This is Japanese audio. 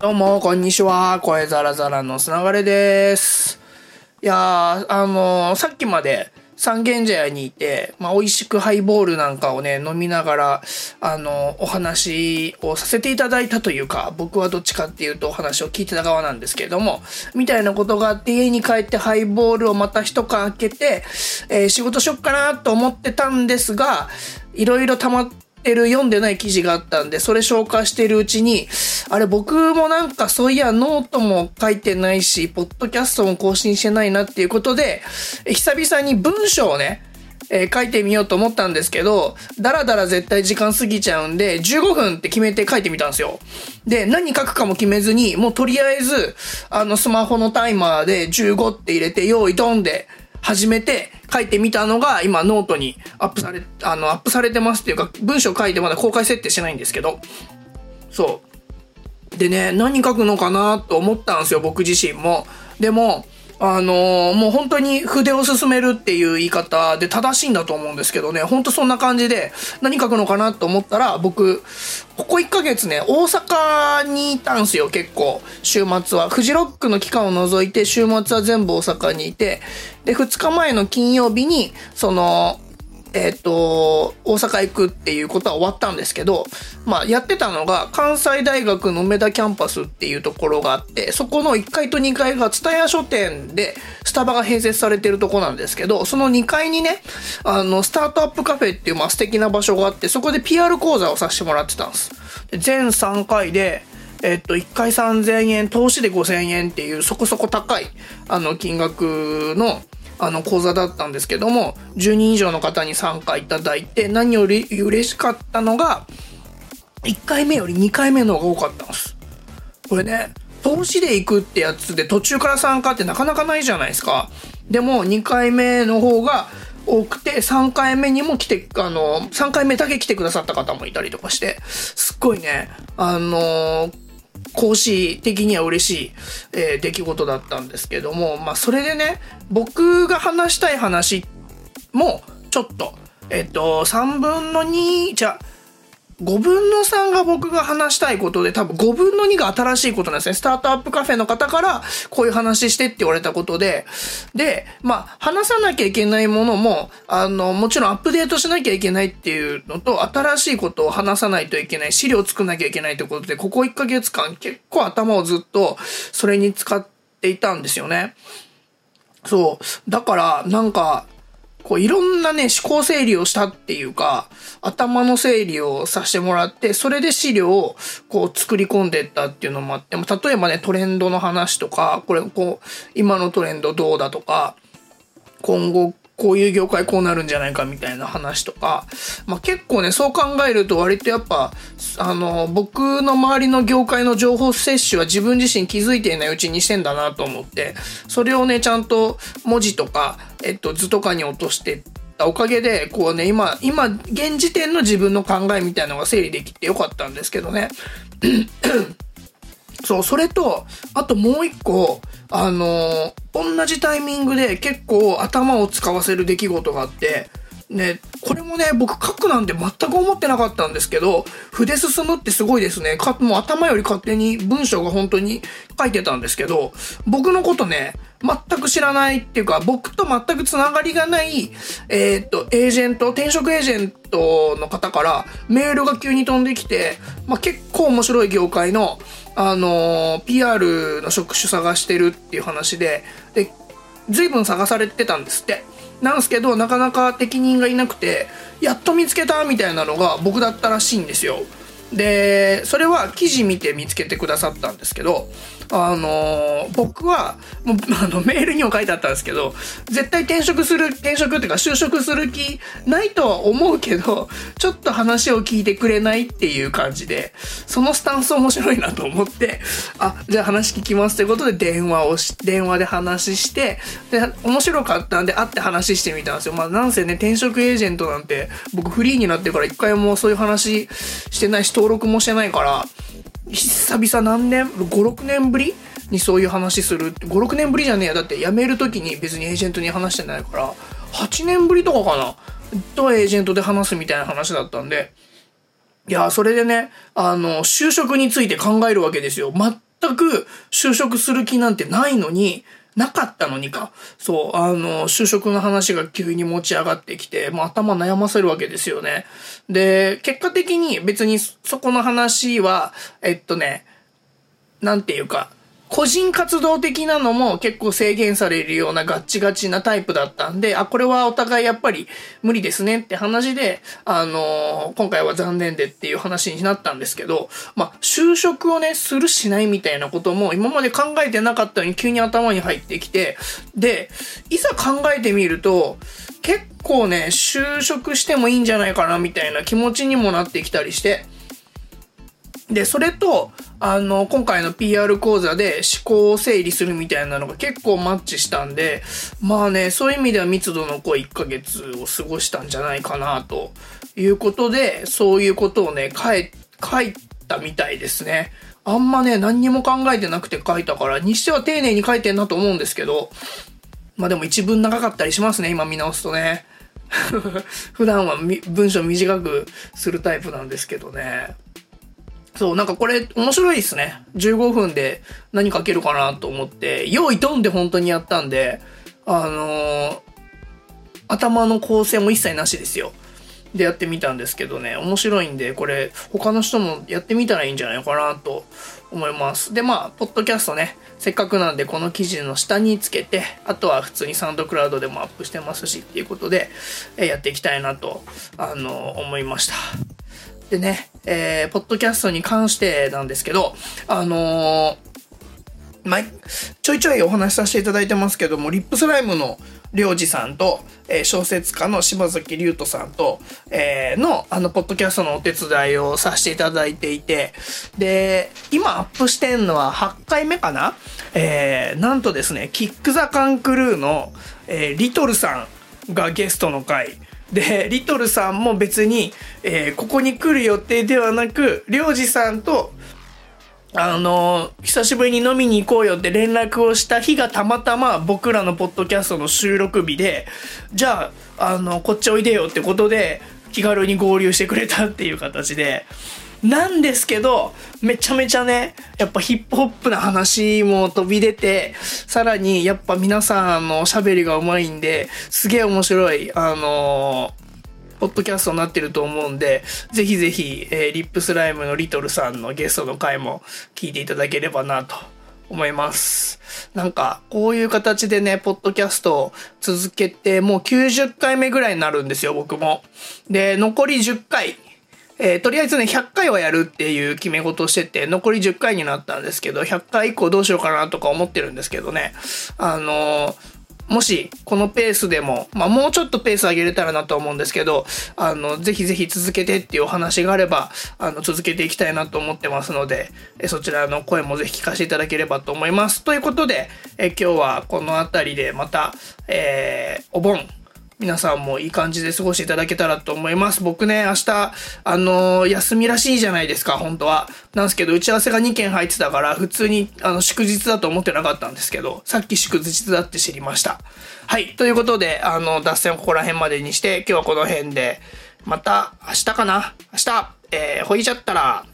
どうも、こんにちは。声ザラザラのつながれです。いやー、あのーさっきまで三軒茶屋にいて、まあ、美味しくハイボールなんかをね、飲みながら、あのーお話をさせていただいたというか、僕はどっちかっていうとお話を聞いてた側なんですけれども、みたいなことがあって、家に帰ってハイボールをまた一缶開けて、えー仕事しよっかなと思ってたんですが、いろいろ溜まって、てる読んでない記事があったんで、それ消化してるうちに、あれ僕もなんかそういやノートも書いてないし、ポッドキャストも更新してないなっていうことで、久々に文章をね、えー書いてみようと思ったんですけど、だらだら絶対時間過ぎちゃうんで、15分って決めて書いてみたんですよ。で、何書くかも決めずに、もうとりあえず、あのスマホのタイマーで15って入れて、用意ドンで、始めて書いてみたのが今ノートにアップされ、あの、アップされてますっていうか、文章書いてまだ公開設定してないんですけど、そう。でね、何書くのかなと思ったんですよ、僕自身も。でも、あのーもう本当に筆を進めるっていう言い方で正しいんだと思うんですけどね、本当そんな感じで何書くのかなと思ったら、僕、ここ1ヶ月ね、大阪にいたんすよ、結構。週末は。フジロックの期間を除いて、週末は全部大阪にいて、で、2日前の金曜日に、その、えっ、と、大阪行くっていうことは終わったんですけど、まあ、やってたのが、関西大学の梅田キャンパスっていうところがあって、そこの1階と2階が蔦屋書店で、スタバが併設されてるとこなんですけど、その2階にね、あの、スタートアップカフェっていう、まあ、素敵な場所があって、そこで PR 講座をさせてもらってたんです。で全3回で、えっと、1回3000円、投資で5000円っていうそこそこ高い、あの、金額の、あの、講座だったんですけども、10人以上の方に参加いただいて、何より嬉しかったのが、1回目より2回目の方が多かったんです。これね、投資で行くってやつで途中から参加ってなかなかないじゃないですか。でも2回目の方が多くて、3回目にも来て、あの、3回目だけ来てくださった方もいたりとかして、すっごいね、あの講師的には嬉しい、えー出来事だったんですけども、まあそれでね、僕が話したい話も、ちょっと、えっと、3分の2、じゃ5分の3が僕が話したいことで、多分5分の2が新しいことなんですね。スタートアップカフェの方から、こういう話してって言われたことで、で、まあ、話さなきゃいけないものも、あの、もちろんアップデートしなきゃいけないっていうのと、新しいことを話さないといけない、資料作んなきゃいけないってことで、ここ1ヶ月間結構頭をずっとそれに使っていたんですよね。そう。だから、なんか、こういろんなね、思考整理をしたっていうか、頭の整理をさせてもらって、それで資料をこう作り込んでったっていうのもあって、も例えばね、トレンドの話とか、これこう、今のトレンドどうだとか、今後こういう業界こうなるんじゃないかみたいな話とか、まあ、結構ね、そう考えると割とやっぱ、あの、僕の周りの業界の情報摂取は自分自身気づいていないうちにしてんだなと思って、それをね、ちゃんと文字とか、えっと、図とかに落としてったおかげで、こうね、今、今、現時点の自分の考えみたいなのが整理できてよかったんですけどね。そう、それと、あともう一個、あのー同じタイミングで結構頭を使わせる出来事があって、ね、これもね、僕書くなんて全く思ってなかったんですけど、筆進むってすごいですね。かもう頭より勝手に文章が本当に書いてたんですけど、僕のことね、全く知らないっていうか、僕と全くつながりがない、えーっと、エージェント、転職エージェントの方からメールが急に飛んできて、まあ、結構面白い業界の、あの PR の職種探してるっていう話で、で、随分探されてたんですって。なんですけど、なかなか適任がいなくて、やっと見つけたみたいなのが僕だったらしいんですよ。で、それは記事見て見つけてくださったんですけど、あの僕は、もう、あの、メールにも書いてあったんですけど、絶対転職する、転職っていうか就職する気ないとは思うけど、ちょっと話を聞いてくれないっていう感じで、そのスタンス面白いなと思って、あ、じゃあ話聞きますということで電話をし、電話で話して、で、面白かったんで会って話してみたんですよ。まあなんせね、転職エージェントなんて、僕フリーになってから一回もそういう話してないし、登録もしてないから、久々何年 ?5、6年ぶり？にそういう話する。5、6年ぶりじゃねえや。だって辞める時に別にエージェントに話してないから、8年ぶりとかかなとエージェントで話すみたいな話だったんで、いや、それでね、あの、就職について考えるわけですよ。全く就職する気なんてないのに、なかったのにか。そう、あの、就職の話が急に持ち上がってきて、もう頭悩ませるわけですよね。で、結果的に別にそこの話は、えっとね、なんていうか、個人活動的なのも結構制限されるようなガッチガチなタイプだったんで、あ、これはお互いやっぱり無理ですねって話で、あのー、今回は残念でっていう話になったんですけど、まあ、就職をね、するしないみたいなことも今まで考えてなかったのに急に頭に入ってきて、で、いざ考えてみると、結構ね、就職してもいいんじゃないかなみたいな気持ちにもなってきたりして、で、それと、あの、今回の PR 講座で思考を整理するみたいなのが結構マッチしたんで、まあね、そういう意味では密度の濃い1ヶ月を過ごしたんじゃないかな、ということで、そういうことをね、書い、書いたみたいですね。あんまね、何にも考えてなくて書いたから、にしては丁寧に書いてんなと思うんですけど、まあでも一文長かったりしますね、今見直すとね。普段は文章短くするタイプなんですけどね。そう、なんかこれ面白いですね。15分で何書けるかなと思って、用意ドンで本当にやったんで、あのー、頭の構成も一切なしですよ。でやってみたんですけどね、面白いんで、これ他の人もやってみたらいいんじゃないかなと思います。で、まあ、ポッドキャストね、せっかくなんでこの記事の下につけて、あとは普通にサウンドクラウドでもアップしてますしっていうことで、えやっていきたいなと、あのー、思いました。でね、えー、ポッドキャストに関してなんですけど、あのー、まちょいちょいお話しさせていただいてますけども、リップスライムのりょうじさんと、えー、小説家の柴崎龍斗さんと、えー、の、あの、ポッドキャストのお手伝いをさせていただいていて、で、今アップしてんのは8回目かな？えー、なんとですね、キックザカンクルーの、えー、リトルさんがゲストの回、で、リトルさんも別に、えー、ここに来る予定ではなく、りょうじさんと、あの、久しぶりに飲みに行こうよって連絡をした日がたまたま僕らのポッドキャストの収録日で、じゃあ、あの、こっちおいでよってことで、気軽に合流してくれたっていう形で、なんですけど、めちゃめちゃね、やっぱヒップホップな話も飛び出て、さらにやっぱ皆さんのおしゃべりがうまいんで、すげえ面白い、あのー、ポッドキャストになってると思うんで、ぜひぜひ、えー、リップスライムのリトルさんのゲストの回も聞いていただければなと思います。なんか、こういう形でね、ポッドキャストを続けて、もう90回目ぐらいになるんですよ、僕も。で、残り10回えー、とりあえずね、100回はやるっていう決め事をしてて、残り10回になったんですけど、100回以降どうしようかなとか思ってるんですけどね。あのー、もし、このペースでも、まあ、もうちょっとペース上げれたらなと思うんですけど、あの、ぜひぜひ続けてっていうお話があれば、あの、続けていきたいなと思ってますので、えそちらの声もぜひ聞かせていただければと思います。ということで、え今日はこの辺りでまた、えー、お盆、皆さんもいい感じで過ごしていただけたらと思います。僕ね、明日、あのー、休みらしいじゃないですか、本当は。なんですけど、打ち合わせが2件入ってたから、普通に、あの、祝日だと思ってなかったんですけど、さっき祝日だって知りました。はい。ということで、あの、脱線をここら辺までにして、今日はこの辺で、また明日かな明日、えー、ほいちゃったら、